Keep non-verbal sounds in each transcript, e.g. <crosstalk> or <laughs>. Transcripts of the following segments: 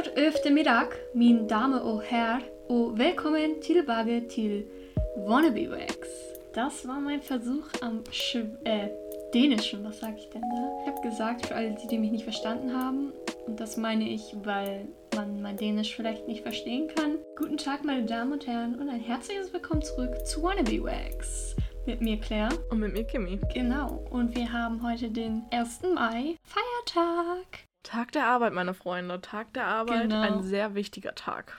God eftermiddag, min Dame och herr, und willkommen tillbaka till Wannabe Wax. Das war mein Versuch am Sch äh, Dänischen, was sag ich denn da? Ich habe gesagt, für alle, die, die mich nicht verstanden haben, und das meine ich, weil man mein Dänisch vielleicht nicht verstehen kann. Guten Tag, meine Damen und Herren, und ein herzliches Willkommen zurück zu Wannabe Wax. Mit mir Claire. Und mit mir Kimi. Genau. Und wir haben heute den 1. Mai, Feiertag. Tag der Arbeit, meine Freunde. Tag der Arbeit, Genau. ein sehr wichtiger Tag.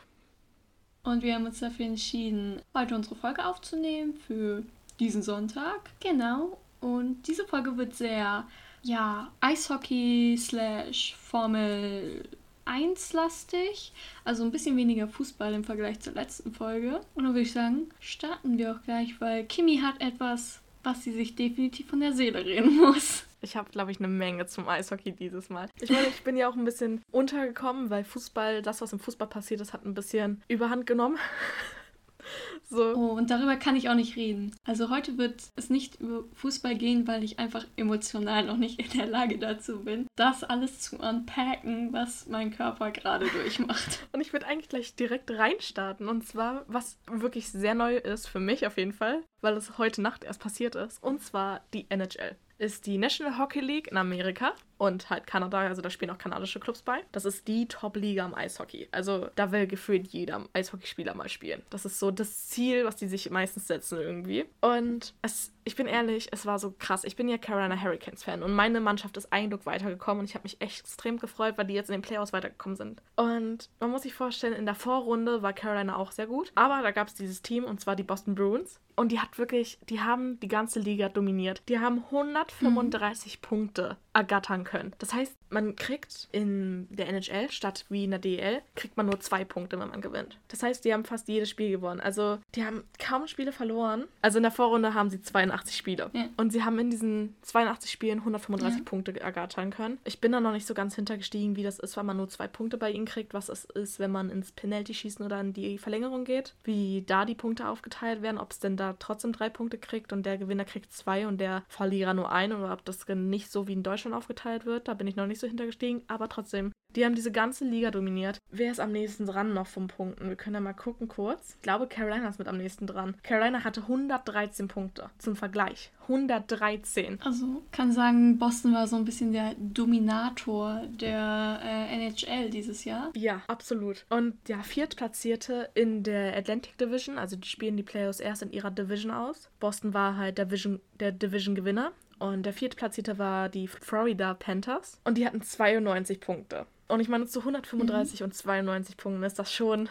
Und wir haben uns dafür entschieden, heute unsere Folge aufzunehmen für diesen Sonntag. Genau. Und diese Folge wird sehr, ja, Eishockey slash Formel 1 lastig. Also ein bisschen weniger Fußball im Vergleich zur letzten Folge. Und dann würde ich sagen, starten wir auch gleich, weil Kimi hat etwas, was sie sich definitiv von der Seele reden muss. Ich habe, glaube ich, eine Menge zum Eishockey dieses Mal. Ich meine, ich bin ja auch ein bisschen untergekommen, weil Fußball, das, was im Fußball passiert ist, hat ein bisschen Überhand genommen. <laughs> so. Oh, und darüber kann ich auch nicht reden. Also heute wird es nicht über Fußball gehen, weil ich einfach emotional noch nicht in der Lage dazu bin, das alles zu unpacken, was mein Körper gerade durchmacht. <laughs> Und ich würde eigentlich gleich direkt reinstarten. Und zwar, was wirklich sehr neu ist, für mich auf jeden Fall, weil es heute Nacht erst passiert ist. Und zwar die NHL. Ist die National Hockey League in Amerika und halt Kanada, also da spielen auch kanadische Clubs bei. Das ist die Top-Liga im Eishockey. Also da will gefühlt jeder Eishockeyspieler mal spielen. Das ist so das Ziel, was die sich meistens setzen irgendwie. Und es, ich bin ehrlich, es war so krass. Ich bin ja Carolina Hurricanes-Fan und meine Mannschaft ist ein weitergekommen und ich habe mich echt extrem gefreut, weil die jetzt in den Playoffs weitergekommen sind. Und man muss sich vorstellen, in der Vorrunde war Carolina auch sehr gut. Aber da gab es dieses Team und zwar die Boston Bruins. Und die hat wirklich, die haben die ganze Liga dominiert. Die haben 135 Punkte ergattern können. Das heißt, man kriegt in der NHL statt wie in der DL, kriegt man nur zwei Punkte, wenn man gewinnt. Das heißt, die haben fast jedes Spiel gewonnen. Also, die haben kaum Spiele verloren. Also in der Vorrunde haben sie 82 Spiele. Ja. Und sie haben in diesen 82 Spielen 135 Ja. Punkte ergattern können. Ich bin da noch nicht so ganz hintergestiegen, wie das ist, wenn man nur zwei Punkte bei ihnen kriegt, was es ist, wenn man ins Penalty-Schießen oder in die Verlängerung geht. Wie da die Punkte aufgeteilt werden, ob es denn da trotzdem drei Punkte kriegt und der Gewinner kriegt zwei und der Verlierer nur einen oder ob das nicht so wie in Deutschland aufgeteilt wird. Da bin ich noch nicht so hintergestiegen, aber trotzdem. Die haben diese ganze Liga dominiert. Wer ist am nächsten dran noch vom Punkten? Wir können ja mal gucken kurz. Ich glaube, Carolina ist mit am nächsten dran. Carolina hatte 113 Punkte. Zum Vergleich. 113. Also kann sagen, Boston war so ein bisschen der Dominator der äh, NHL dieses Jahr. Ja, absolut. Und der Viertplatzierte in der Atlantic Division, also die spielen die Playoffs erst in ihrer Division aus. Boston war halt der Division, der Division-Gewinner. Und der Viertplatzierte war die Florida Panthers. Und die hatten 92 Punkte. Und ich meine, zu 135 und 92 Punkten ist das schon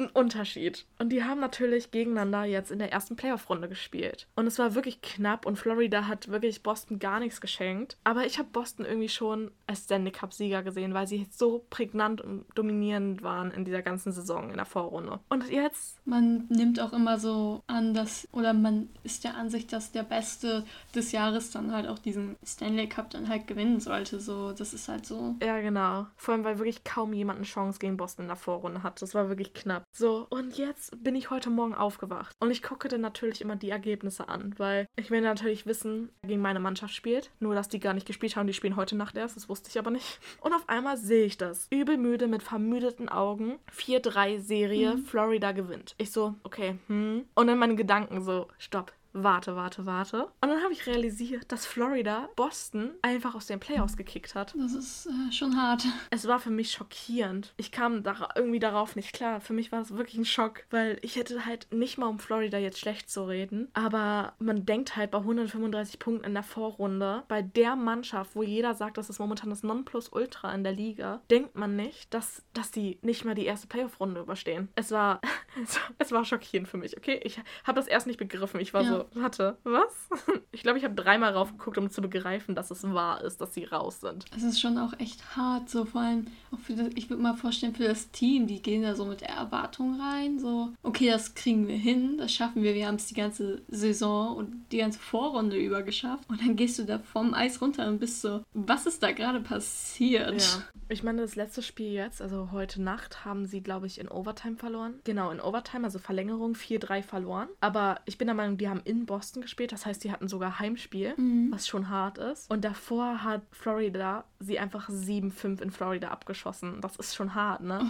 ein Unterschied. Und die haben natürlich gegeneinander jetzt in der ersten Playoff-Runde gespielt. Und es war wirklich knapp und Florida hat wirklich Boston gar nichts geschenkt. Aber ich habe Boston irgendwie schon als Stanley Cup-Sieger gesehen, weil sie so prägnant und dominierend waren in dieser ganzen Saison in der Vorrunde. Und jetzt, Man nimmt auch immer so an, dass, oder man ist der Ansicht, dass der Beste des Jahres dann halt auch diesen Stanley Cup dann halt gewinnen sollte. So, das ist halt so. ja genau, vor allem weil wirklich kaum jemand eine Chance gegen Boston in der Vorrunde hat. Das war wirklich knapp. So, und jetzt bin ich heute Morgen aufgewacht. Und ich gucke dann natürlich immer die Ergebnisse an, weil ich will natürlich wissen, wer gegen meine Mannschaft spielt. Nur, dass die gar nicht gespielt haben, die spielen heute Nacht erst, das wusste ich aber nicht. <laughs> Und auf einmal sehe ich das. Übelmüde mit vermüdeten Augen. 4-3 Serie, Florida gewinnt. Ich so, okay, hm. Und dann meine Gedanken so, stopp. Warte, warte, warte. Und dann habe ich realisiert, dass Florida Boston einfach aus den Playoffs gekickt hat. Das ist äh, schon hart. Es war für mich schockierend. Ich kam da irgendwie darauf nicht klar. Für mich war es wirklich ein Schock, weil ich hätte halt nicht mal um Florida jetzt schlecht zu reden. Aber man denkt halt bei 135 Punkten in der Vorrunde, bei der Mannschaft, wo jeder sagt, das ist momentan das Nonplusultra in der Liga, denkt man nicht, dass, dass die nicht mal die erste Playoff-Runde überstehen. Es war, <laughs> es, war- schockierend für mich, okay? Ich habe das erst nicht begriffen. Ich war Ja. so, warte, was? <laughs> Ich glaube, ich habe dreimal raufgeguckt, um zu begreifen, dass es wahr ist, dass sie raus sind. Es ist schon auch echt hart, so vor allem auch für das, ich würde mal vorstellen, für das Team, die gehen da so mit der Erwartung rein, so, okay, das kriegen wir hin, das schaffen wir, wir haben es die ganze Saison und die ganze Vorrunde über geschafft. Und dann gehst du da vom Eis runter und bist so, was ist da gerade passiert? Ja. Ich meine, das letzte Spiel jetzt, also heute Nacht, haben sie, glaube ich, in Overtime verloren. Genau, in Overtime, also Verlängerung, 4-3 verloren. Aber ich bin der Meinung, die haben in Boston gespielt. Das heißt, sie hatten sogar Heimspiel, Mhm. was schon hart ist. Und davor hat Florida sie einfach 7-5 in Florida abgeschossen. Das ist schon hart, ne?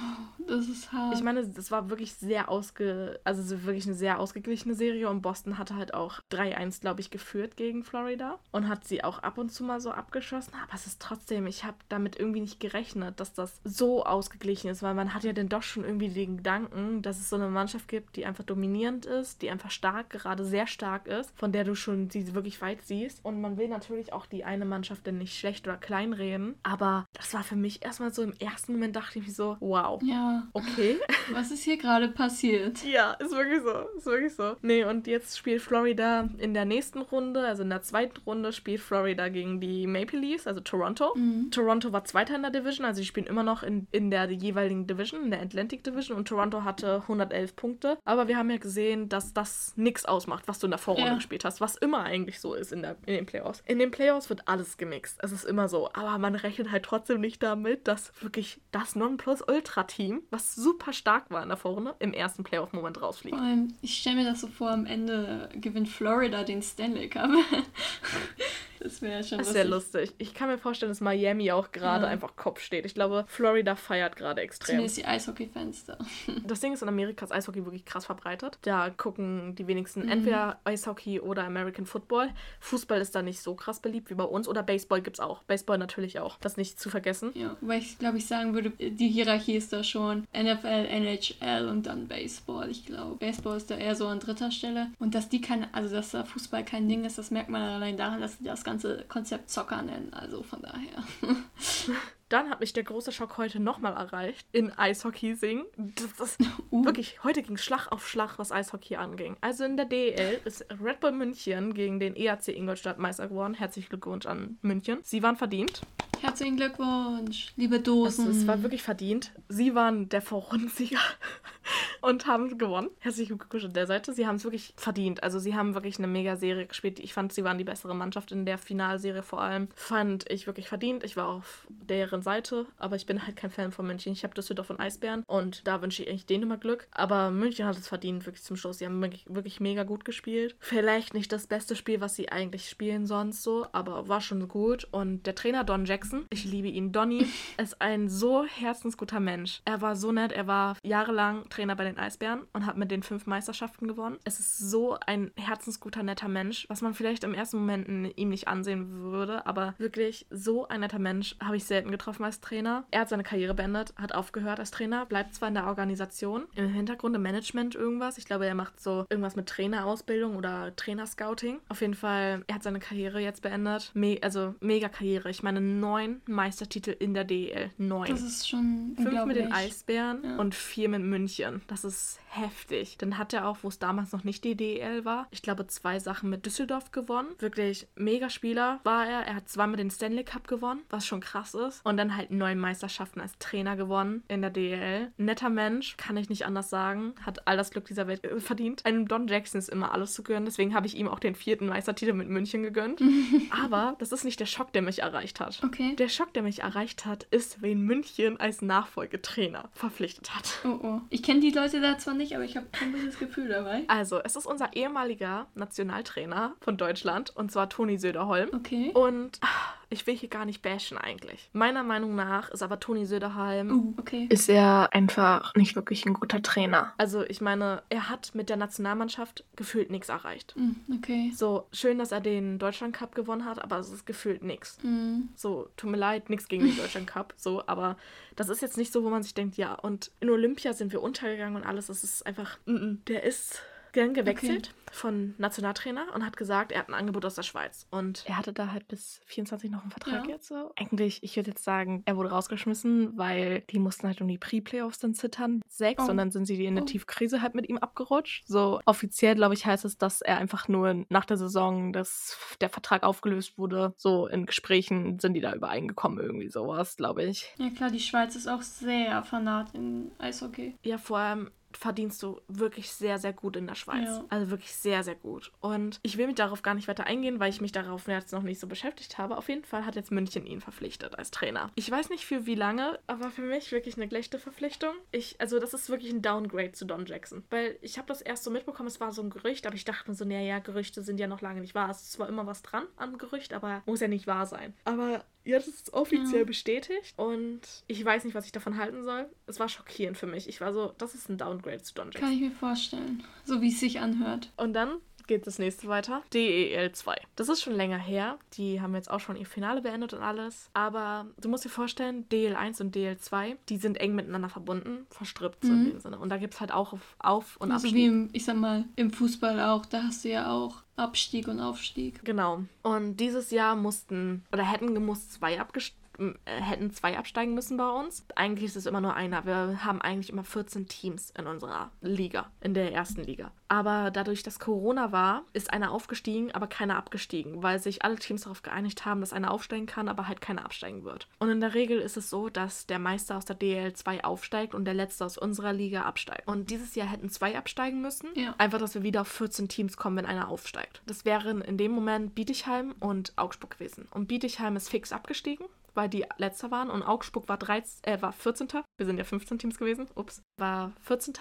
Das ist hart. Ich meine, das war wirklich sehr ausge... Also so wirklich eine sehr ausgeglichene Serie. Und Boston hatte halt auch 3-1, glaube ich, geführt gegen Florida. Und hat sie auch ab und zu mal so abgeschossen. Aber es ist trotzdem, ich habe damit irgendwie nicht gerechnet, dass das so ausgeglichen ist. Weil man hat ja dann doch schon irgendwie den Gedanken, dass es so eine Mannschaft gibt, die einfach dominierend ist, die einfach stark, gerade sehr stark ist, von der du schon sie wirklich weit siehst. Und man will natürlich auch die eine Mannschaft dann nicht schlecht oder kleinreden. Aber das war für mich erstmal so im ersten Moment dachte ich mir so, wow, ja. okay. <laughs> Was ist hier gerade passiert? Ja, ist wirklich so. Ist wirklich so. Nee, und jetzt spielt Florida in der nächsten Runde, also in der zweiten Runde, spielt Florida gegen die Maple Leafs, also Toronto. Mhm. Toronto war Zweiter in der Division, also die spielen immer noch in, in der jeweiligen Division, in der Atlantic Division und Toronto hatte 111 Punkte. Aber wir haben ja gesehen, dass das nichts ausmacht, was du in der Vorrunde Ja. gespielt hast, was immer eigentlich so ist in, der, in den Playoffs. In den Playoffs wird alles gemixt. Es ist immer so. Aber man rechnet halt trotzdem nicht damit, dass wirklich das Nonplusultra-Team, was super stark war in der Vorrunde, im ersten Playoff-Moment rausfliegt. Vor allem, ich stelle mir das so vor, am Ende gewinnt Florida den Stanley Cup. <laughs> das wäre schon Das ist sehr lustig. Ich kann mir vorstellen, dass Miami auch gerade Ja. einfach Kopf steht. Ich glaube, Florida feiert gerade extrem. Zumindest die Eishockey-Fans da. <laughs> Das Ding ist, in Amerika ist Eishockey wirklich krass verbreitet. Da gucken die wenigsten Mhm. entweder Eishockey oder American Football. Fußball ist da nicht so krass beliebt wie bei uns. Oder Baseball gibt's auch. Baseball natürlich auch. Das nicht zu vergessen. Ja, weil ich glaube, ich sagen würde, die Hierarchie ist da schon NFL, NHL und dann Baseball. Ich glaube, Baseball ist da eher so an dritter Stelle. Und dass die kein, also dass da Fußball kein Ding ist, das merkt man allein daran, dass die das ganze Konzept Zocker nennen. Also von daher. <laughs> Dann hat mich der große Schock heute nochmal erreicht. In Eishockey singen. Das, das, <laughs> Uh. Wirklich, heute ging Schlag auf Schlag, was Eishockey anging. Also in der DEL ist Red Bull München gegen den EAC Ingolstadt Meister geworden. Herzlichen Glückwunsch an München. Sie waren verdient. Herzlichen Glückwunsch, liebe Dosen. es war wirklich verdient. Sie waren der Vorrundensieger <laughs> und haben gewonnen. Herzlichen Glückwunsch an der Seite. Sie haben es wirklich verdient. Also sie haben wirklich eine Mega-Serie gespielt. Ich fand, sie waren die bessere Mannschaft in der Finalserie vor allem. Fand ich wirklich verdient. Ich war auf deren Seite, aber ich bin halt kein Fan von München. Ich habe Düsseldorf und Eisbären und da wünsche ich eigentlich denen immer Glück. Aber München hat es verdient, wirklich zum Schluss. Sie haben wirklich, wirklich mega gut gespielt. Vielleicht nicht das beste Spiel, was sie eigentlich spielen sonst so, aber war schon gut. Und der Trainer Don Jackson, ich liebe ihn. Donny <laughs> ist ein so herzensguter Mensch. Er war so nett. Er war jahrelang Trainer bei den Eisbären und hat mit den fünf Meisterschaften gewonnen. Es ist so ein herzensguter, netter Mensch, was man vielleicht im ersten Moment ihm nicht ansehen würde, aber wirklich so ein netter Mensch habe ich selten getroffen als Trainer. Er hat seine Karriere beendet, hat aufgehört als Trainer, bleibt zwar in der Organisation, im Hintergrund im Management irgendwas. Ich glaube, er macht so irgendwas mit Trainerausbildung oder Trainerscouting. Auf jeden Fall, er hat seine Karriere jetzt beendet. Me also mega Karriere. Ich meine, neun Meistertitel in der DEL. Neun. das ist schon Fünf mit den Eisbären Ja. und vier mit München. Das ist heftig. Dann hat er auch, wo es damals noch nicht die DEL war, ich glaube, zwei Sachen mit Düsseldorf gewonnen. Wirklich mega Spieler war er. Er hat zweimal den Stanley Cup gewonnen, was schon krass ist. Und dann halt neun Meisterschaften als Trainer gewonnen in der DEL. Netter Mensch, kann ich nicht anders sagen. Hat all das Glück dieser Welt äh, verdient. Einem Don Jackson ist immer alles zu gönnen. Deswegen habe ich ihm auch den vierten Meistertitel mit München gegönnt. <laughs> Aber das ist nicht der Schock, der mich erreicht hat. Okay. Der Schock, der mich erreicht hat, ist, wen München als Nachfolgetrainer verpflichtet hat. Oh oh. Ich kenne die Leute da zwar nicht, aber ich habe ein bisschen das Gefühl dabei. Also, es ist unser ehemaliger Nationaltrainer von Deutschland, und zwar Toni Söderholm. Okay. Und ah, ich will hier gar nicht bashen eigentlich. Meiner Meinung nach ist aber Toni Söderholm Uh, okay. ist er einfach nicht wirklich ein guter Trainer. Also ich meine, er hat mit der Nationalmannschaft gefühlt nichts erreicht. Mm, Okay. So, schön, dass er den Deutschland Cup gewonnen hat, aber es ist gefühlt nichts. Mm. So, tut mir leid, nichts gegen den Deutschland Cup, so, aber das ist jetzt nicht so, wo man sich denkt, ja, und in Olympia sind wir untergegangen und alles, das ist einfach, mm, mm. der ist gern gewechselt von Nationaltrainer und hat gesagt, er hat ein Angebot aus der Schweiz. Und er hatte da halt bis 24 noch einen Vertrag Ja. jetzt so. Eigentlich, ich würde jetzt sagen, er wurde rausgeschmissen, weil die mussten halt um die Pre-Playoffs dann zittern. Sechs Oh. und dann sind sie in eine Oh. Tiefkrise halt mit ihm abgerutscht. So offiziell, glaube ich, heißt es, dass er einfach nur nach der Saison, dass der Vertrag aufgelöst wurde. So in Gesprächen sind die da übereingekommen, irgendwie sowas, glaube ich. Ja klar, die Schweiz ist auch sehr fanat in Eishockey. Ja, vor allem, verdienst du wirklich sehr, sehr gut in der Schweiz. Ja. Also wirklich sehr, sehr gut. Und ich will mich darauf gar nicht weiter eingehen, weil ich mich darauf jetzt noch nicht so beschäftigt habe. Auf jeden Fall hat jetzt München ihn verpflichtet als Trainer. Ich weiß nicht für wie lange, aber für mich wirklich eine schlechte Verpflichtung. Ich, also das ist wirklich ein Downgrade zu Don Jackson. Weil ich habe das erst so mitbekommen, es war so ein Gerücht, aber ich dachte mir so, naja, Gerüchte sind ja noch lange nicht wahr. Es ist zwar immer was dran am Gerücht, aber muss ja nicht wahr sein. Aber jetzt ist es offiziell Ja. bestätigt und ich weiß nicht, was ich davon halten soll. Es war schockierend für mich. Ich war so, das ist ein Downgrade zu Jackson. Kann ich mir vorstellen. So wie es sich anhört. Und dann geht das nächste weiter. DEL 2. Das ist schon länger her. Die haben jetzt auch schon ihr Finale beendet und alles. Aber du musst dir vorstellen, DL 1 und DL 2, die sind eng miteinander verbunden, verstrippt so in Mhm. dem Sinne. Und da gibt es halt auch auf, auf und Also Abstieg. wie im, ich sag mal, im Fußball auch. Da hast du ja auch Abstieg und Aufstieg. Genau. Und dieses Jahr mussten oder hätten gemusst zwei abgest äh, hätten zwei absteigen müssen bei uns. Eigentlich ist es immer nur einer. Wir haben eigentlich immer 14 Teams in unserer Liga, in der ersten Liga. Aber dadurch, dass Corona war, ist einer aufgestiegen, aber keiner abgestiegen, weil sich alle Teams darauf geeinigt haben, dass einer aufsteigen kann, aber halt keiner absteigen wird. Und in der Regel ist es so, dass der Meister aus der DL2 aufsteigt und der letzte aus unserer Liga absteigt. Und dieses Jahr hätten zwei absteigen müssen. Ja. Einfach, dass wir wieder auf 14 Teams kommen, wenn einer aufsteigt. Das wären in dem Moment Bietigheim und Augsburg gewesen. Und Bietigheim ist fix abgestiegen, weil die letzter waren. Und Augsburg war, 13, äh, war 14. Wir sind ja 15 Teams gewesen. Ups. War 14.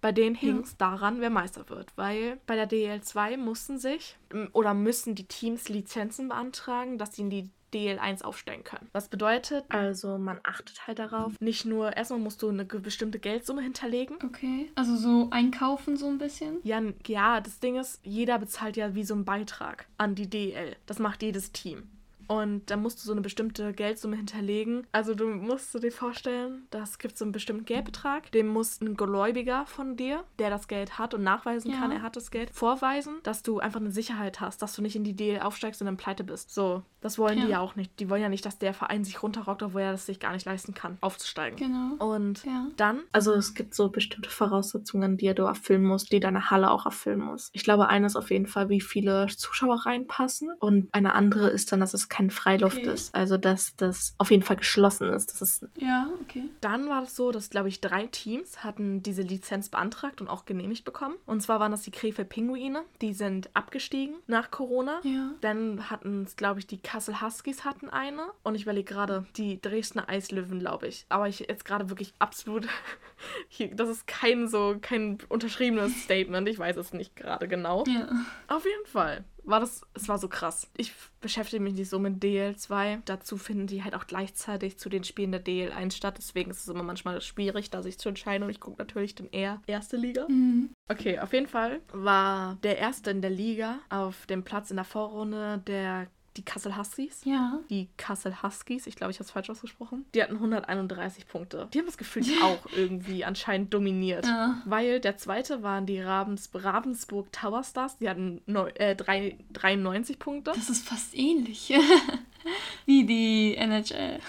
Bei denen hing es daran, wer Meister wird. Weil bei der DL2 mussten sich oder müssen die Teams Lizenzen beantragen, dass sie in die DL1 aufsteigen können. Was bedeutet, also man achtet halt darauf, nicht nur, erstmal musst du eine bestimmte Geldsumme hinterlegen, Okay. Also so einkaufen so ein bisschen. ja, ja, das Ding ist, jeder bezahlt ja wie so einen Beitrag an die DL. Das macht jedes Team. Und da musst du so eine bestimmte Geldsumme hinterlegen. Also du musst dir vorstellen, das gibt so einen bestimmten Geldbetrag. Dem muss ein Gläubiger von dir, der das Geld hat und nachweisen Ja. kann, er hat das Geld, vorweisen, dass du einfach eine Sicherheit hast, dass du nicht in die DL aufsteigst und dann pleite bist. So, das wollen die Ja. ja auch nicht. Die wollen ja nicht, dass der Verein sich runterrockt, obwohl er das sich gar nicht leisten kann, aufzusteigen. Genau. Und Ja. dann, also es gibt so bestimmte Voraussetzungen, die du erfüllen musst, die deine Halle auch erfüllen muss. Ich glaube, eine ist auf jeden Fall, wie viele Zuschauer reinpassen und eine andere ist dann, dass es kein Freiluft Okay. ist. Also, dass das auf jeden Fall geschlossen ist. Das ist Ja, okay. dann war es so, dass, glaube ich, drei Teams hatten diese Lizenz beantragt und auch genehmigt bekommen. Und zwar waren das die Krefeld Pinguine. Die sind abgestiegen nach Corona. Ja. Dann hatten es, glaube ich, die Kassel Huskies hatten eine. Und ich überlege gerade, die Dresdner Eislöwen, glaube ich. Aber ich jetzt gerade wirklich absolut. <laughs> Hier, das ist kein so, kein unterschriebenes Statement. Ich weiß es nicht gerade genau. Ja. Auf jeden Fall war das, es war so krass. Ich beschäftige mich nicht so mit DL2. Dazu finden die halt auch gleichzeitig zu den Spielen der DL1 statt. Deswegen ist es immer manchmal schwierig, da sich zu entscheiden. Und ich gucke natürlich dann eher erste Liga. Mhm. Okay, auf jeden Fall war der Erste in der Liga auf dem Platz in der Vorrunde der die Kassel Huskies. Ja. Die Kassel Huskies, ich glaube, ich habe es falsch ausgesprochen. Die hatten 131 Punkte. Die haben das Gefühl auch irgendwie anscheinend dominiert. Ja. Weil der zweite waren die Ravens Ravensburg Tower Stars. Die hatten neu, äh, drei, 93 Punkte. Das ist fast ähnlich. <laughs> <laughs> Wie die NHL.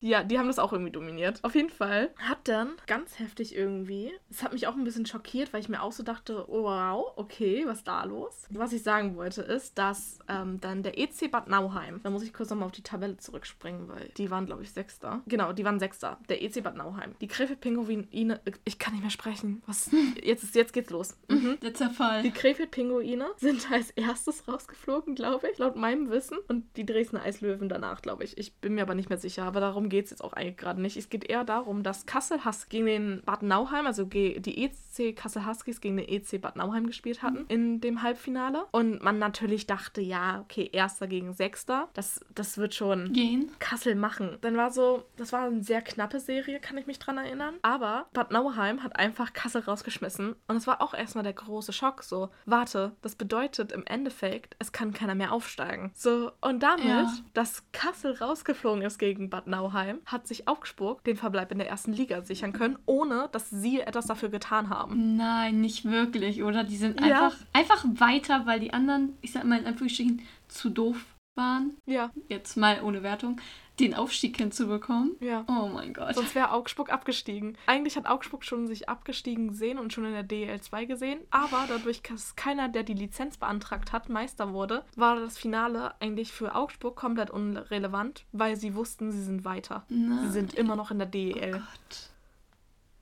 Ja, die haben das auch irgendwie dominiert. Auf jeden Fall hat dann ganz heftig irgendwie, es hat mich auch ein bisschen schockiert, weil ich mir auch so dachte, oh wow, okay, was ist da los? Was ich sagen wollte ist, dass ähm, dann der EC Bad Nauheim, da muss ich kurz nochmal auf die Tabelle zurückspringen, weil die waren, glaube ich, Sechster. Genau, die waren Sechster. Der EC Bad Nauheim. Die Krefeld Pinguine, ich kann nicht mehr sprechen. Was? <laughs> Jetzt, ist, jetzt geht's los. Mhm. Der Zerfall. Die Krefeld-Pinguine sind als erstes rausgeflogen, glaube ich, laut meinem Wissen. Und die Dresdner Eislöwen danach, glaube ich. Ich bin mir aber nicht mehr sicher, aber darum geht es jetzt auch eigentlich gerade nicht. Es geht eher darum, dass Kassel Huskies gegen den Bad Nauheim, also die EC Kassel Huskies gegen den EC Bad Nauheim gespielt hatten in dem Halbfinale. Und man natürlich dachte, ja, okay, Erster gegen Sechster, das, das wird schon Gehen. Kassel machen. Dann war so, das war eine sehr knappe Serie, kann ich mich dran erinnern. Aber Bad Nauheim hat einfach Kassel rausgeschmissen. Und es war auch erstmal der große Schock. So, warte, das bedeutet im Endeffekt, es kann keiner mehr aufsteigen. So, und damit, Ja. Dass Kassel rausgeflogen ist gegen Bad Nauheim, hat sich Augsburg den Verbleib in der ersten Liga sichern können, ohne dass sie etwas dafür getan haben. Nein, nicht wirklich, oder? Die sind Ja. einfach, einfach weiter, weil die anderen, ich sag mal in Anführungsstrichen, zu doof waren. Ja, Jetzt mal ohne Wertung, den Aufstieg hinzubekommen. ja. Oh mein Gott. Sonst wäre Augsburg abgestiegen. Eigentlich hat Augsburg schon sich abgestiegen gesehen und schon in der DL2 gesehen. Aber dadurch, dass keiner, der die Lizenz beantragt hat, Meister wurde, war das Finale eigentlich für Augsburg komplett unrelevant, weil sie wussten, sie sind weiter. Nein. Sie sind immer noch in der DEL. Oh Gott.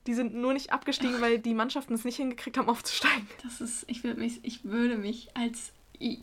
Die sind nur nicht abgestiegen, weil die Mannschaften es nicht hingekriegt haben, aufzusteigen. Das ist, ich würde mich, ich würde mich als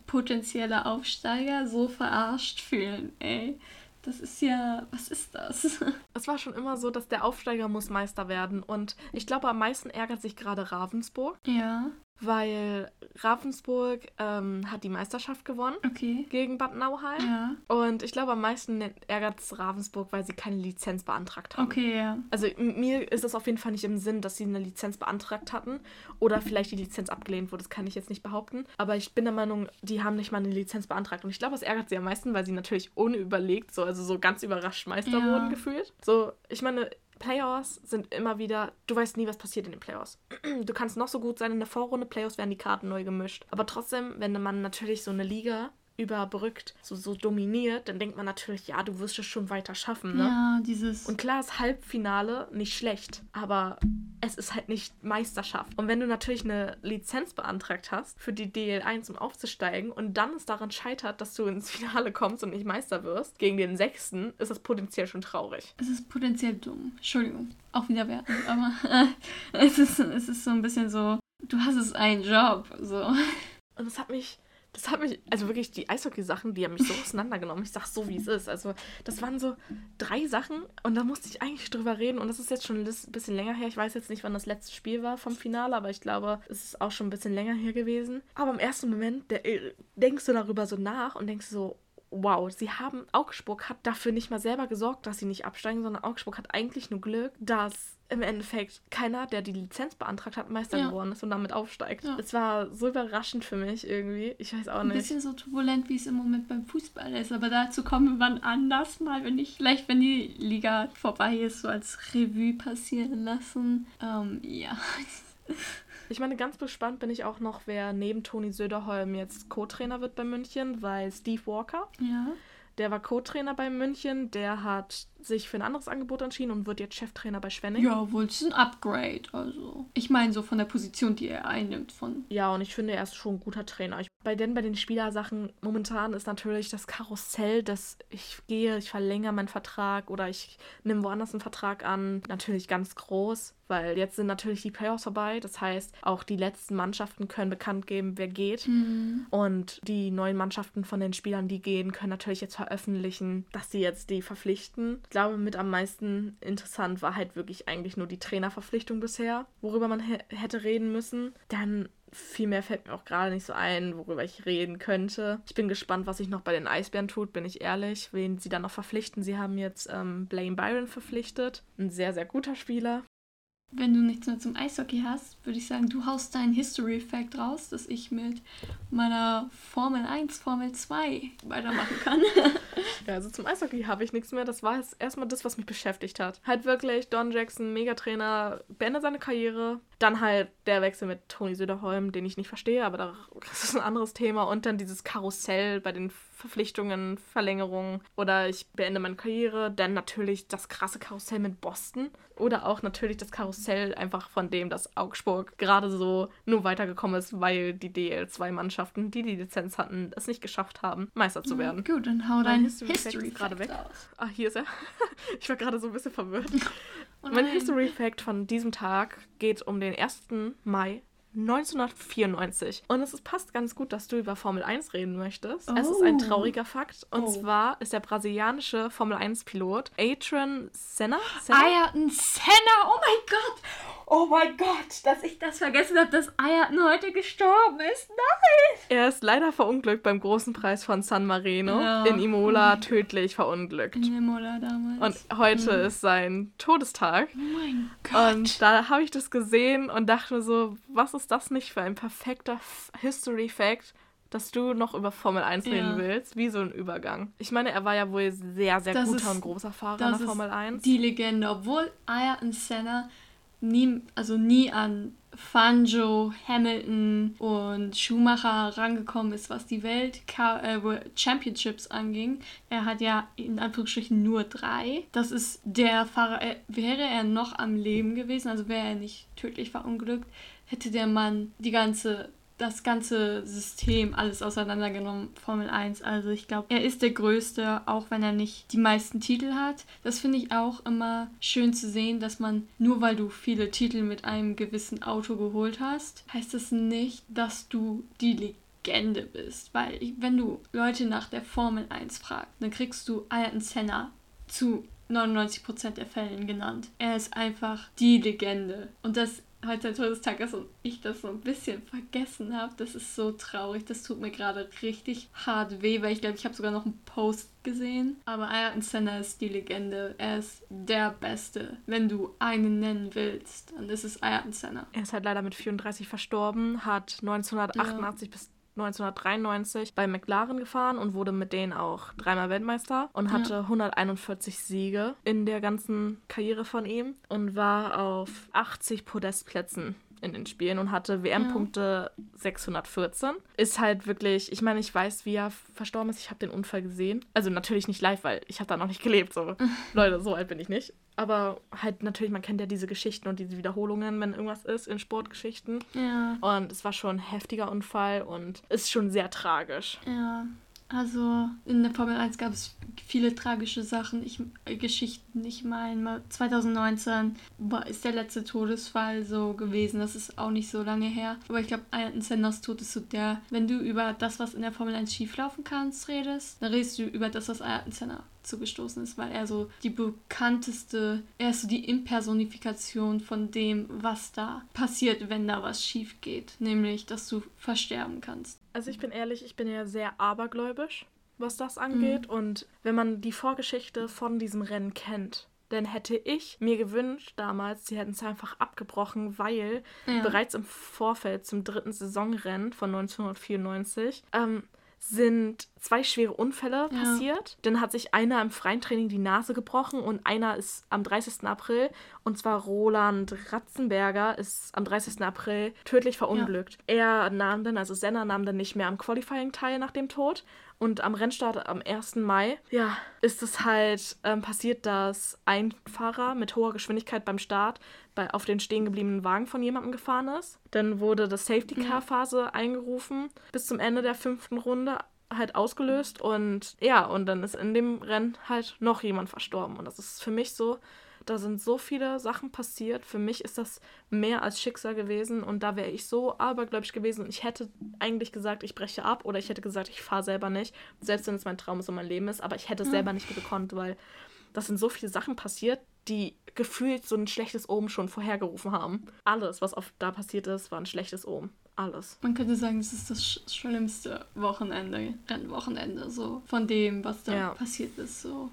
potenzieller Aufsteiger so verarscht fühlen, ey. Das ist ja, was ist das? <laughs> Es war schon immer so, dass der Aufsteiger muss Meister werden. Und ich glaube, am meisten ärgert sich gerade Ravensburg. Ja weil Ravensburg ähm, hat die Meisterschaft gewonnen okay. gegen Bad Nauheim. Ja. Und ich glaube, am meisten ärgert es Ravensburg, weil sie keine Lizenz beantragt haben. Okay, ja. Also mir ist es auf jeden Fall nicht im Sinn, dass sie eine Lizenz beantragt hatten oder vielleicht die Lizenz abgelehnt wurde. Das kann ich jetzt nicht behaupten. Aber ich bin der Meinung, die haben nicht mal eine Lizenz beantragt. Und ich glaube, es ärgert sie am meisten, weil sie natürlich ohne überlegt, so, also so ganz überrascht Meister ja. wurden gefühlt. So, ich meine, Playoffs sind immer wieder, du weißt nie, was passiert in den Playoffs. <clears throat> Du kannst noch so gut sein in der Vorrunde, Playoffs werden die Karten neu gemischt. Aber trotzdem, wenn man natürlich so eine Liga überbrückt, so, so dominiert, dann denkt man natürlich, ja, du wirst es schon weiter schaffen. Ne? Ja, dieses. Und klar ist Halbfinale nicht schlecht, aber es ist halt nicht Meisterschaft. Und wenn du natürlich eine Lizenz beantragt hast für die DL1, um aufzusteigen, und dann es daran scheitert, dass du ins Finale kommst und nicht Meister wirst, gegen den Sechsten, ist das potenziell schon traurig. Es ist potenziell dumm. Entschuldigung. Auch wieder werten, aber äh, <laughs> es, ist, es ist so ein bisschen so, du hast es einen Job. So. Und es hat mich das hat mich, also wirklich die Eishockey-Sachen, die haben mich so auseinandergenommen. Ich sag so, wie es ist. Also, das waren so drei Sachen und da musste ich eigentlich drüber reden. Und das ist jetzt schon ein bisschen länger her. Ich weiß jetzt nicht, wann das letzte Spiel war vom Finale, aber ich glaube, es ist auch schon ein bisschen länger her gewesen. Aber im ersten Moment der, äh, denkst du darüber so nach und denkst so, wow, sie haben, Augsburg hat dafür nicht mal selber gesorgt, dass sie nicht absteigen, sondern Augsburg hat eigentlich nur Glück, dass im Endeffekt keiner, der die Lizenz beantragt hat, Meister ja. geworden ist und damit aufsteigt. Ja. Es war so überraschend für mich irgendwie. Ich weiß auch nicht. Ein bisschen so turbulent, wie es im Moment beim Fußball ist. Aber dazu kommen wir wann anders mal, wenn ich, vielleicht wenn die Liga vorbei ist, so als Revue passieren lassen. Ähm, ja. <laughs> Ich meine, ganz gespannt bin ich auch noch, wer neben Toni Söderholm jetzt Co-Trainer wird bei München, weil Steve Walker, ja. der war Co-Trainer bei München, der hat sich für ein anderes Angebot entschieden und wird jetzt Cheftrainer bei Schwenning. Ja, wohl ist ein Upgrade, also. Ich meine so von der Position, die er einnimmt von. Ja, und ich finde, er ist schon ein guter Trainer. Ich, bei denn bei den Spielersachen momentan ist natürlich das Karussell, dass ich gehe, ich verlängere meinen Vertrag oder ich nehme woanders einen Vertrag an, natürlich ganz groß, weil jetzt sind natürlich die Playoffs vorbei. Das heißt, auch die letzten Mannschaften können bekannt geben, wer geht. Mhm. Und die neuen Mannschaften von den Spielern, die gehen, können natürlich jetzt veröffentlichen, dass sie jetzt die verpflichten. Ich glaube, mit am meisten interessant war halt wirklich eigentlich nur die Trainerverpflichtung bisher, worüber man hätte reden müssen. Dann viel mehr fällt mir auch gerade nicht so ein, worüber ich reden könnte. Ich bin gespannt, was sich noch bei den Eisbären tut, bin ich ehrlich. Wen sie dann noch verpflichten. Sie haben jetzt ähm, Blaine Byron verpflichtet. Ein sehr, sehr guter Spieler. Wenn du nichts mehr zum Eishockey hast, würde ich sagen, du haust deinen History Fact raus, dass ich mit meiner Formel 1, Formel 2 weitermachen kann. <laughs> ja, also zum Eishockey habe ich nichts mehr. Das war erstmal das, was mich beschäftigt hat. Halt wirklich, Don Jackson, Megatrainer, beendet seine Karriere. Dann halt der Wechsel mit Toni Söderholm, den ich nicht verstehe, aber das ist ein anderes Thema. Und dann dieses Karussell bei den Verpflichtungen, Verlängerungen oder ich beende meine Karriere. Dann natürlich das krasse Karussell mit Boston oder auch natürlich das Karussell einfach von dem, dass Augsburg gerade so nur weitergekommen ist, weil die DL2-Mannschaften, die die Lizenz hatten, es nicht geschafft haben, Meister zu werden. Gut, dann hau dein History, History gerade weg. Aus. Ah, hier ist er. <laughs> ich war gerade so ein bisschen verwirrt. <laughs> Oh mein History Fact von diesem Tag geht um den 1. Mai 1994. Und es passt ganz gut, dass du über Formel 1 reden möchtest. Oh. Es ist ein oh. trauriger Fakt. Und oh. zwar ist der brasilianische Formel 1-Pilot Adrian Senna. Senna? Ayrton Senna, oh mein Gott! Oh mein Gott, dass ich das vergessen habe, dass Ayrton heute gestorben ist. Nein! Er ist leider verunglückt beim großen Preis von San Marino ja. in Imola oh tödlich verunglückt. In Imola damals. Und heute mhm. ist sein Todestag. Oh mein Gott. Und da habe ich das gesehen und dachte mir so, was ist das nicht für ein perfekter History-Fact? dass du noch über Formel 1 ja. reden willst, wie so ein Übergang. Ich meine, er war ja wohl sehr, sehr das guter ist, und großer Fahrer in der Formel 1. Die Legende, obwohl Ayrton Senna nie, also nie an Fangio, Hamilton und Schumacher rangekommen ist, was die Welt äh, Championships anging. Er hat ja in Anführungsstrichen nur drei. Das ist der Fahrer, äh, wäre er noch am Leben gewesen, also wäre er nicht tödlich verunglückt, hätte der Mann die ganze das ganze System alles auseinandergenommen, Formel 1. Also ich glaube, er ist der Größte, auch wenn er nicht die meisten Titel hat. Das finde ich auch immer schön zu sehen, dass man nur weil du viele Titel mit einem gewissen Auto geholt hast, heißt das nicht, dass du die Legende bist. Weil wenn du Leute nach der Formel 1 fragst, dann kriegst du Ayrton Senna zu 99% der Fällen genannt. Er ist einfach die Legende. Und das heute sein Todestag ist und ich das so ein bisschen vergessen habe, das ist so traurig. Das tut mir gerade richtig hart weh, weil ich glaube, ich habe sogar noch einen Post gesehen. Aber Ayrton Senna ist die Legende. Er ist der Beste. Wenn du einen nennen willst, dann ist es Ayrton Senna. Er ist halt leider mit 34 verstorben, hat 1988 ja. bis 1993 bei McLaren gefahren und wurde mit denen auch dreimal Weltmeister und hatte ja. 141 Siege in der ganzen Karriere von ihm und war auf 80 Podestplätzen in den Spielen und hatte WM-Punkte ja. 614. Ist halt wirklich, ich meine, ich weiß, wie er verstorben ist. Ich habe den Unfall gesehen. Also natürlich nicht live, weil ich habe da noch nicht gelebt. So. <laughs> Leute, so alt bin ich nicht. Aber halt natürlich, man kennt ja diese Geschichten und diese Wiederholungen, wenn irgendwas ist in Sportgeschichten. Ja. Und es war schon ein heftiger Unfall und ist schon sehr tragisch. Ja. Also in der Formel 1 gab es viele tragische Sachen, ich, äh, Geschichten. Ich meine, 2019 war, ist der letzte Todesfall so gewesen. Das ist auch nicht so lange her. Aber ich glaube, Ayrton Senders Tod ist so der, wenn du über das, was in der Formel 1 schieflaufen kannst, redest, dann redest du über das, was Ayrton Senna zugestoßen ist, weil er so die bekannteste, er ist so die Impersonifikation von dem, was da passiert, wenn da was schief geht. Nämlich, dass du versterben kannst. Also ich bin ehrlich, ich bin ja sehr abergläubisch, was das angeht. Mhm. Und wenn man die Vorgeschichte von diesem Rennen kennt, dann hätte ich mir gewünscht damals, sie hätten es einfach abgebrochen, weil ja. bereits im Vorfeld zum dritten Saisonrennen von 1994 ähm, sind zwei schwere Unfälle ja. passiert. Dann hat sich einer im freien Training die Nase gebrochen und einer ist am 30. April, und zwar Roland Ratzenberger, ist am 30. April tödlich verunglückt. Ja. Er nahm dann, also Senna nahm dann nicht mehr am Qualifying teil nach dem Tod. Und am Rennstart am 1. Mai, ja, ist es halt ähm, passiert, dass ein Fahrer mit hoher Geschwindigkeit beim Start bei, auf den stehen gebliebenen Wagen von jemandem gefahren ist. Dann wurde das Safety Car Phase eingerufen bis zum Ende der fünften Runde halt ausgelöst und ja, und dann ist in dem Rennen halt noch jemand verstorben. Und das ist für mich so, da sind so viele Sachen passiert. Für mich ist das mehr als Schicksal gewesen und da wäre ich so abergläubisch gewesen und ich hätte eigentlich gesagt, ich breche ab oder ich hätte gesagt, ich fahre selber nicht, selbst wenn es mein Traum ist und mein Leben ist, aber ich hätte es selber nicht gekonnt, weil das sind so viele Sachen passiert, die gefühlt so ein schlechtes Omen schon vorhergerufen haben. Alles, was auf da passiert ist, war ein schlechtes Omen. Alles. Man könnte sagen, es ist das schlimmste Wochenende, Rennwochenende, so von dem, was da ja. passiert ist. So.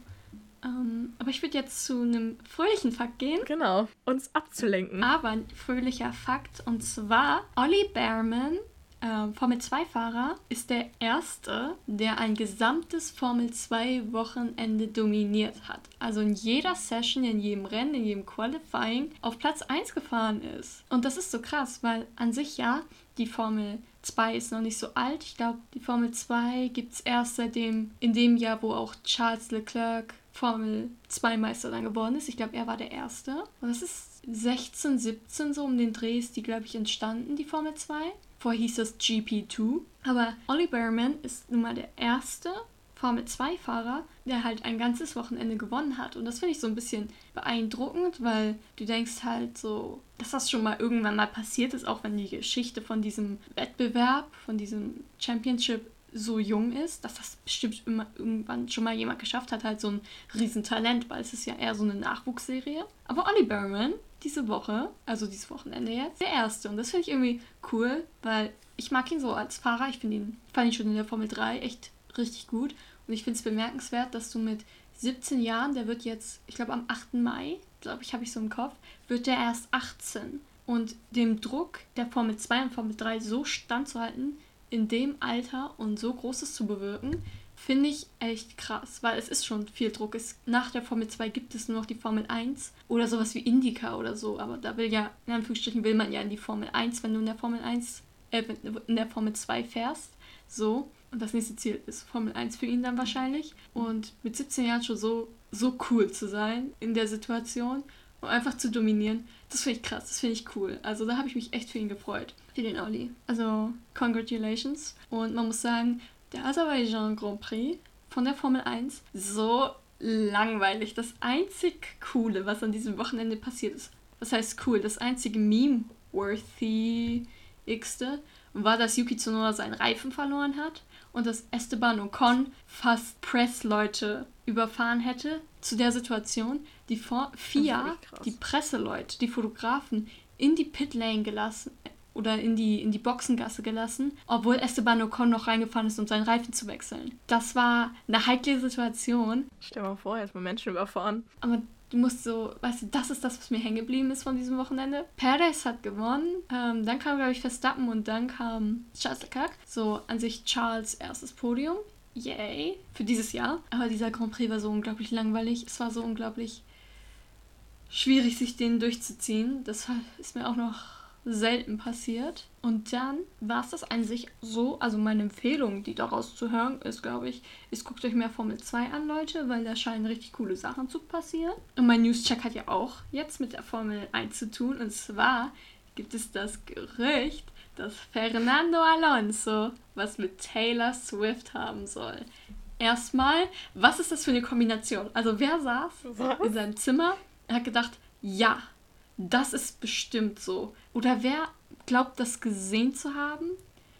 Ähm, aber ich würde jetzt zu einem fröhlichen Fakt gehen. Genau, uns abzulenken. Aber ein fröhlicher Fakt. Und zwar, Olli Behrman, äh, Formel 2-Fahrer, ist der Erste, der ein gesamtes Formel 2-Wochenende dominiert hat. Also in jeder Session, in jedem Rennen, in jedem Qualifying auf Platz 1 gefahren ist. Und das ist so krass, weil an sich ja, die Formel 2 ist noch nicht so alt. Ich glaube, die Formel 2 gibt es erst seitdem, in dem Jahr, wo auch Charles Leclerc Formel 2 Meister dann geworden ist. Ich glaube, er war der Erste. Und das ist 16, 17 so um den Dreh ist die, glaube ich, entstanden, die Formel 2. Vorher hieß das GP2. Aber Ollie Behrman ist nun mal der erste Formel 2-Fahrer, der halt ein ganzes Wochenende gewonnen hat. Und das finde ich so ein bisschen beeindruckend, weil du denkst halt so, dass das schon mal irgendwann mal passiert ist, auch wenn die Geschichte von diesem Wettbewerb, von diesem Championship so jung ist, dass das bestimmt immer irgendwann schon mal jemand geschafft hat, halt so ein Riesentalent, weil es ist ja eher so eine Nachwuchsserie. Aber Ollie Berman diese Woche, also dieses Wochenende jetzt, der erste. Und das finde ich irgendwie cool, weil ich mag ihn so als Fahrer. Ich finde ihn, fand ihn schon in der Formel 3 echt richtig gut. Und ich finde es bemerkenswert, dass du mit 17 Jahren, der wird jetzt, ich glaube am 8. Mai, glaube ich, habe ich so im Kopf, wird der erst 18. Und dem Druck der Formel 2 und Formel 3 so standzuhalten, in dem Alter und so Großes zu bewirken, finde ich echt krass, weil es ist schon viel Druck. Es, nach der Formel 2 gibt es nur noch die Formel 1 oder sowas wie Indica oder so, aber da will ja, in Anführungsstrichen will man ja in die Formel 1, wenn du in der Formel 1, äh, in der Formel 2 fährst, so. Und das nächste Ziel ist Formel 1 für ihn dann wahrscheinlich. Und mit 17 Jahren schon so, so cool zu sein in der Situation und einfach zu dominieren, das finde ich krass, das finde ich cool. Also da habe ich mich echt für ihn gefreut. Für den Olli. Also, congratulations. Und man muss sagen, der Aserbaidschan Grand Prix von der Formel 1, so langweilig. Das einzig Coole, was an diesem Wochenende passiert ist, was heißt cool, das einzige Meme-worthy-igste war, dass Yuki Tsunoda seinen Reifen verloren hat und dass Esteban Ocon fast Pressleute überfahren hätte zu der Situation, die FIA, die Presseleute, die Fotografen in die Pitlane gelassen oder in die, in die Boxengasse gelassen, obwohl Esteban Ocon noch reingefahren ist, um seinen Reifen zu wechseln. Das war eine heikle Situation. Stell dir mal vor, jetzt mal Menschen überfahren. Aber du musst so, weißt du, das ist das, was mir hängen geblieben ist von diesem Wochenende. Perez hat gewonnen, ähm, dann kam, glaube ich, Verstappen und dann kam Charles Leclerc. So an sich Charles erstes Podium. Yay, für dieses Jahr. Aber dieser Grand Prix war so unglaublich langweilig. Es war so unglaublich schwierig, sich den durchzuziehen. Das ist mir auch noch selten passiert. Und dann war es das an sich so, also meine Empfehlung, die daraus zu hören ist, glaube ich, ist, guckt euch mehr Formel 2 an, Leute, weil da scheinen richtig coole Sachen zu passieren. Und mein Newscheck hat ja auch jetzt mit der Formel 1 zu tun. Und zwar gibt es das Gerücht, dass Fernando Alonso was mit Taylor Swift haben soll. Erstmal, was ist das für eine Kombination? Also wer saß was? in seinem Zimmer und hat gedacht, ja, das ist bestimmt so. Oder wer glaubt, das gesehen zu haben?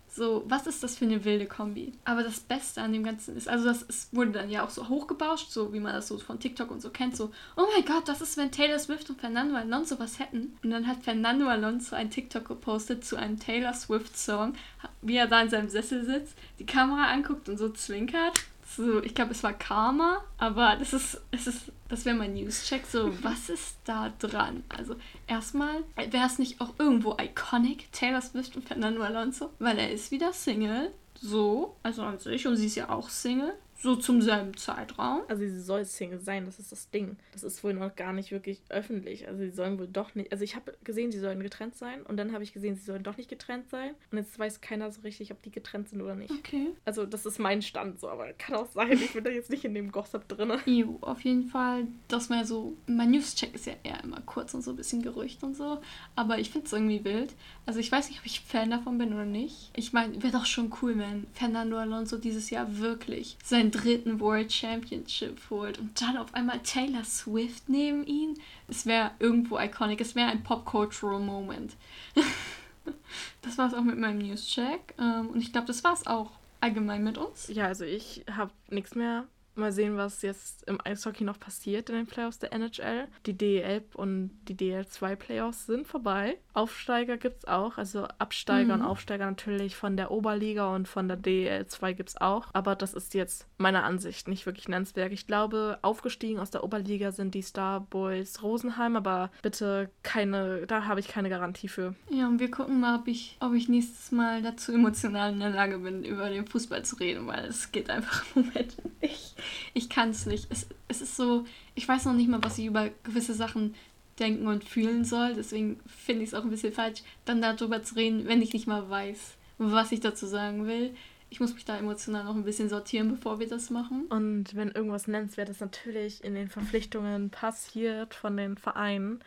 So, was ist das für eine wilde Kombi? Aber das Beste an dem Ganzen ist, also das ist, wurde dann ja auch so hochgebauscht, so wie man das so von TikTok und so kennt, so, oh mein Gott, das ist, wenn Taylor Swift und Fernando Alonso was hätten. Und dann hat Fernando Alonso ein TikTok gepostet zu einem Taylor Swift-Song, wie er da in seinem Sessel sitzt, die Kamera anguckt und so zwinkert so, ich glaube, es war Karma, aber das ist, es ist, das wäre mein News-Check. So, <laughs> was ist da dran? Also, erstmal, wäre es nicht auch irgendwo iconic, Taylor Swift und Fernando Alonso? Weil er ist wieder Single, so, also an sich, und sie ist ja auch Single. So zum selben Zeitraum. Also sie soll Single sein, das ist das Ding. Das ist wohl noch gar nicht wirklich öffentlich. Also sie sollen wohl doch nicht. Also ich habe gesehen, sie sollen getrennt sein und dann habe ich gesehen, sie sollen doch nicht getrennt sein. Und jetzt weiß keiner so richtig, ob die getrennt sind oder nicht. Okay. Also das ist mein Stand so, aber kann auch sein, ich bin da jetzt nicht in dem Gossip drin. <laughs> Jo, auf jeden Fall. Das mal so. Mein News-Check ist ja eher immer kurz und so ein bisschen Gerücht und so. Aber ich finde es irgendwie wild. Also ich weiß nicht, ob ich Fan davon bin oder nicht. Ich meine, wäre doch schon cool, wenn Fernando Alonso dieses Jahr wirklich seinen dritten World Championship holt und dann auf einmal Taylor Swift neben ihn. Es wäre irgendwo iconic. Es wäre ein Pop-Cultural Moment. <laughs> das war es auch mit meinem News-Check. Ähm, und ich glaube, das war es auch allgemein mit uns. Ja, also ich habe nichts mehr Mal sehen, was jetzt im Eishockey noch passiert in den Playoffs der NHL. Die DEL und die DL2 Playoffs sind vorbei. Aufsteiger gibt es auch, also Absteiger mhm. und Aufsteiger natürlich von der Oberliga und von der DEL2 gibt es auch. Aber das ist jetzt meiner Ansicht nicht wirklich nennenswert. Ich glaube, aufgestiegen aus der Oberliga sind die Starboys Rosenheim, aber bitte keine, da habe ich keine Garantie für. Ja, und wir gucken mal, ob ich, ob ich nächstes Mal dazu emotional in der Lage bin, über den Fußball zu reden, weil es geht einfach im Moment nicht ich kann es nicht. Es, ist so, ich weiß noch nicht mal, was ich über gewisse Sachen denken und fühlen soll. Deswegen finde ich es auch ein bisschen falsch, dann darüber zu reden, wenn ich nicht mal weiß, was ich dazu sagen will. Ich muss mich da emotional noch ein bisschen sortieren, bevor wir das machen. Und wenn irgendwas Nennenswertes natürlich in den Verpflichtungen passiert von den Vereinen,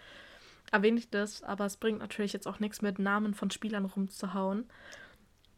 erwähne ich das, aber es bringt natürlich jetzt auch nichts mit Namen von Spielern rumzuhauen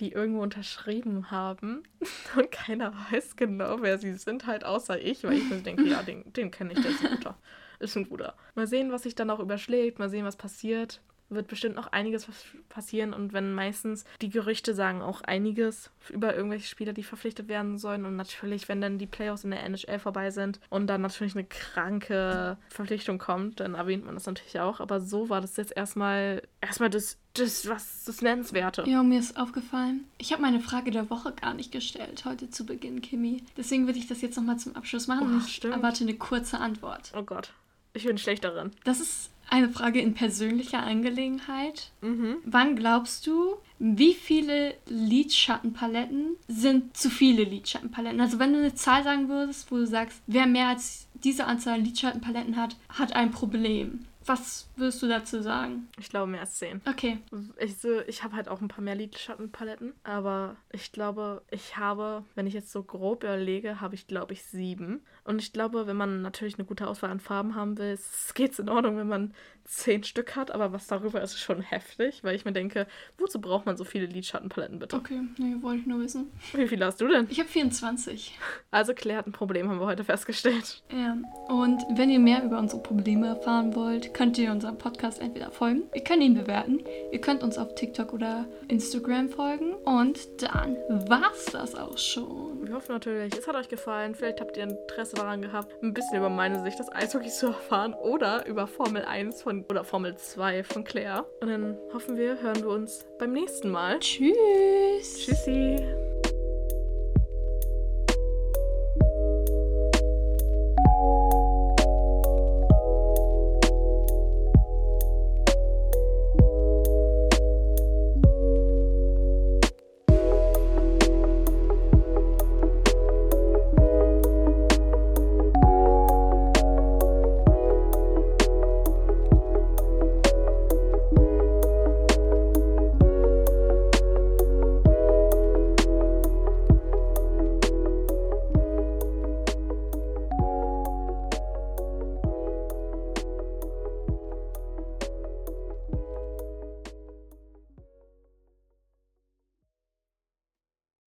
die irgendwo unterschrieben haben <laughs> und keiner weiß genau, wer sie sind, halt außer ich, weil ich mir denke, ja, den, den kenne ich, der ist ein guter. Ist ein guter. Mal sehen, was sich dann auch überschlägt, mal sehen, was passiert wird bestimmt noch einiges passieren und wenn meistens die Gerüchte sagen auch einiges über irgendwelche Spieler, die verpflichtet werden sollen und natürlich, wenn dann die Playoffs in der NHL vorbei sind und dann natürlich eine kranke Verpflichtung kommt, dann erwähnt man das natürlich auch, aber so war das jetzt erstmal erstmal das das was das nennenswerte. Ja, mir ist aufgefallen. Ich habe meine Frage der Woche gar nicht gestellt heute zu Beginn, Kimi. Deswegen würde ich das jetzt nochmal zum Abschluss machen oh, ich stimmt. erwarte eine kurze Antwort. Oh Gott. Ich bin schlecht darin. Das ist eine Frage in persönlicher Angelegenheit. Mhm. Wann glaubst du, wie viele Lidschattenpaletten sind zu viele Lidschattenpaletten? Also wenn du eine Zahl sagen würdest, wo du sagst, wer mehr als diese Anzahl Lidschattenpaletten hat, hat ein Problem. Was würdest du dazu sagen? Ich glaube mehr als zehn. Okay. Ich, so, ich habe halt auch ein paar mehr Lidschattenpaletten, aber ich glaube, ich habe, wenn ich jetzt so grob überlege, habe ich glaube ich sieben. Und ich glaube, wenn man natürlich eine gute Auswahl an Farben haben will, <laughs> geht es in Ordnung, wenn man zehn Stück hat, aber was darüber ist, ist schon heftig, weil ich mir denke, wozu braucht man so viele Lidschattenpaletten bitte? Okay, nee, wollte ich nur wissen. Wie viele hast du denn? Ich habe 24. Also Claire hat ein Problem, haben wir heute festgestellt. Ja, und wenn ihr mehr über unsere Probleme erfahren wollt, könnt ihr unserem Podcast entweder folgen, ihr könnt ihn bewerten, ihr könnt uns auf TikTok oder Instagram folgen und dann war's das auch schon. Wir hoffen natürlich, es hat euch gefallen. Vielleicht habt ihr Interesse daran gehabt, ein bisschen über meine Sicht des Eishockeys zu erfahren oder über Formel 1 von oder Formel 2 von Claire. Und dann hoffen wir, hören wir uns beim nächsten Mal. Tschüss. Tschüssi.